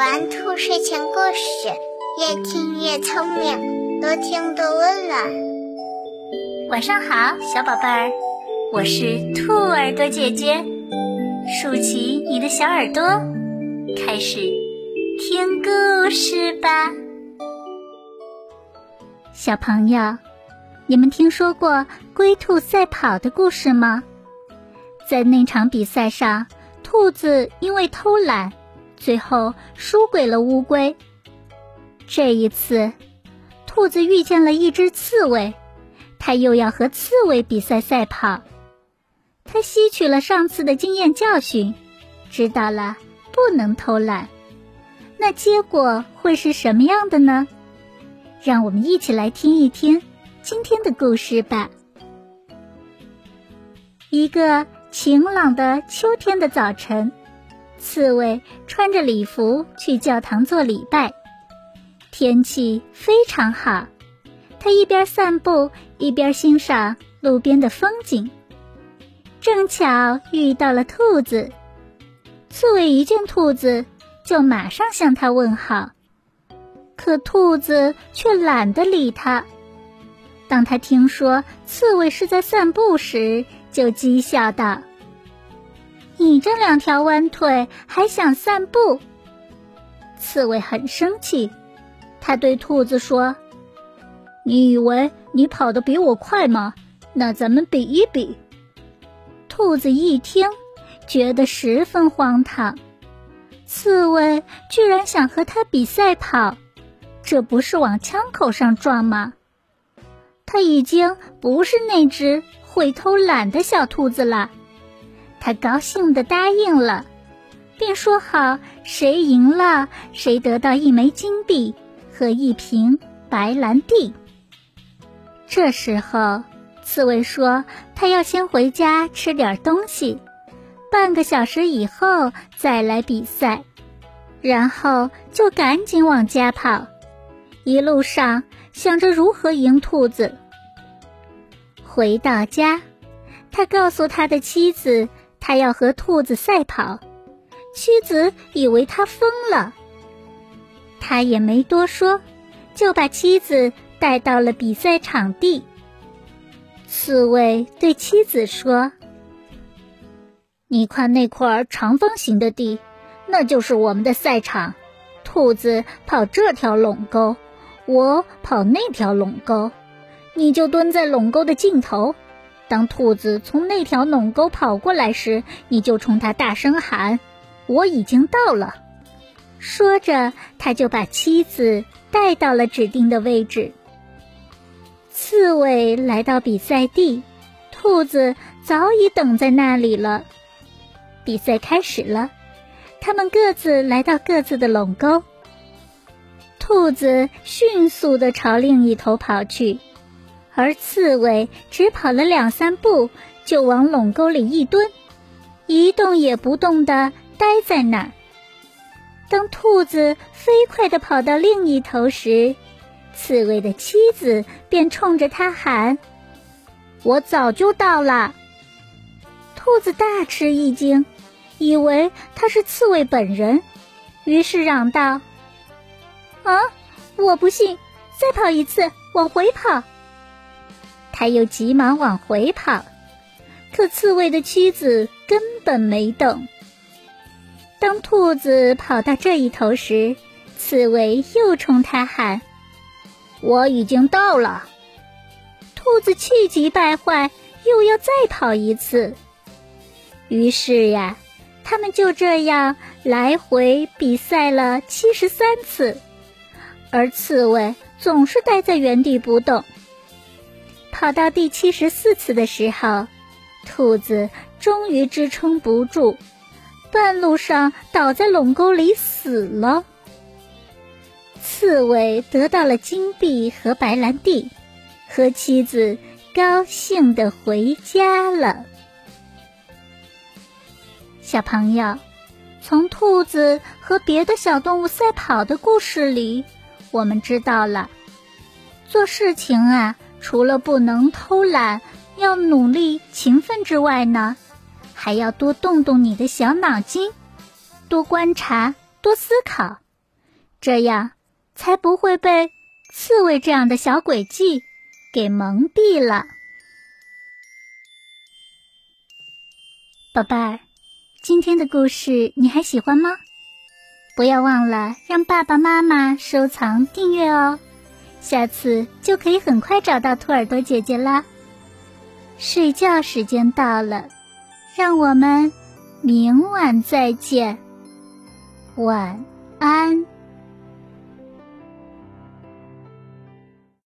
玩兔睡前故事，越听越聪明，多听多温暖。晚上好，小宝贝儿，我是兔耳朵姐姐，竖起你的小耳朵，开始听故事吧。小朋友，你们听说过龟兔赛跑的故事吗？在那场比赛上，兔子因为偷懒。最后输给了乌龟。这一次，兔子遇见了一只刺猬，它又要和刺猬比赛赛跑。它吸取了上次的经验教训，知道了不能偷懒。那结果会是什么样的呢？让我们一起来听一听今天的故事吧。一个晴朗的秋天的早晨。刺猬穿着礼服去教堂做礼拜，天气非常好。他一边散步一边欣赏路边的风景，正巧遇到了兔子。刺猬一见兔子，就马上向他问好，可兔子却懒得理他。当他听说刺猬是在散步时，就讥笑道。你这两条弯腿还想散步？刺猬很生气，他对兔子说：“你以为你跑得比我快吗？那咱们比一比。”兔子一听，觉得十分荒唐，刺猬居然想和他比赛跑，这不是往枪口上撞吗？他已经不是那只会偷懒的小兔子了。他高兴地答应了，并说好谁赢了，谁得到一枚金币和一瓶白兰地。这时候，刺猬说他要先回家吃点东西，半个小时以后再来比赛。然后就赶紧往家跑，一路上想着如何赢兔子。回到家，他告诉他的妻子。他要和兔子赛跑，妻子以为他疯了，他也没多说，就把妻子带到了比赛场地。刺猬对妻子说：“你看那块长方形的地，那就是我们的赛场。兔子跑这条垄沟，我跑那条垄沟，你就蹲在垄沟的尽头。”当兔子从那条垄沟跑过来时，你就冲它大声喊：“我已经到了。”说着，他就把妻子带到了指定的位置。刺猬来到比赛地，兔子早已等在那里了。比赛开始了，他们各自来到各自的垄沟。兔子迅速地朝另一头跑去。而刺猬只跑了两三步，就往垄沟里一蹲，一动也不动地待在那儿。当兔子飞快地跑到另一头时，刺猬的妻子便冲着他喊：“我早就到了！”兔子大吃一惊，以为他是刺猬本人，于是嚷道：“啊，我不信！再跑一次，往回跑！”他又急忙往回跑，可刺猬的妻子根本没等。当兔子跑到这一头时，刺猬又冲他喊：“我已经到了。”兔子气急败坏，又要再跑一次。于是呀，他们就这样来回比赛了七十三次，而刺猬总是待在原地不动。跑到第七十四次的时候，兔子终于支撑不住，半路上倒在垄沟里死了。刺猬得到了金币和白兰地，和妻子高兴的回家了。小朋友，从兔子和别的小动物赛跑的故事里，我们知道了做事情啊。除了不能偷懒，要努力勤奋之外呢，还要多动动你的小脑筋，多观察，多思考，这样才不会被刺猬这样的小诡计给蒙蔽了。宝贝儿，今天的故事你还喜欢吗？不要忘了让爸爸妈妈收藏订阅哦，下次就可以很快找到兔耳朵姐姐啦。睡觉时间到了，让我们明晚再见，晚安。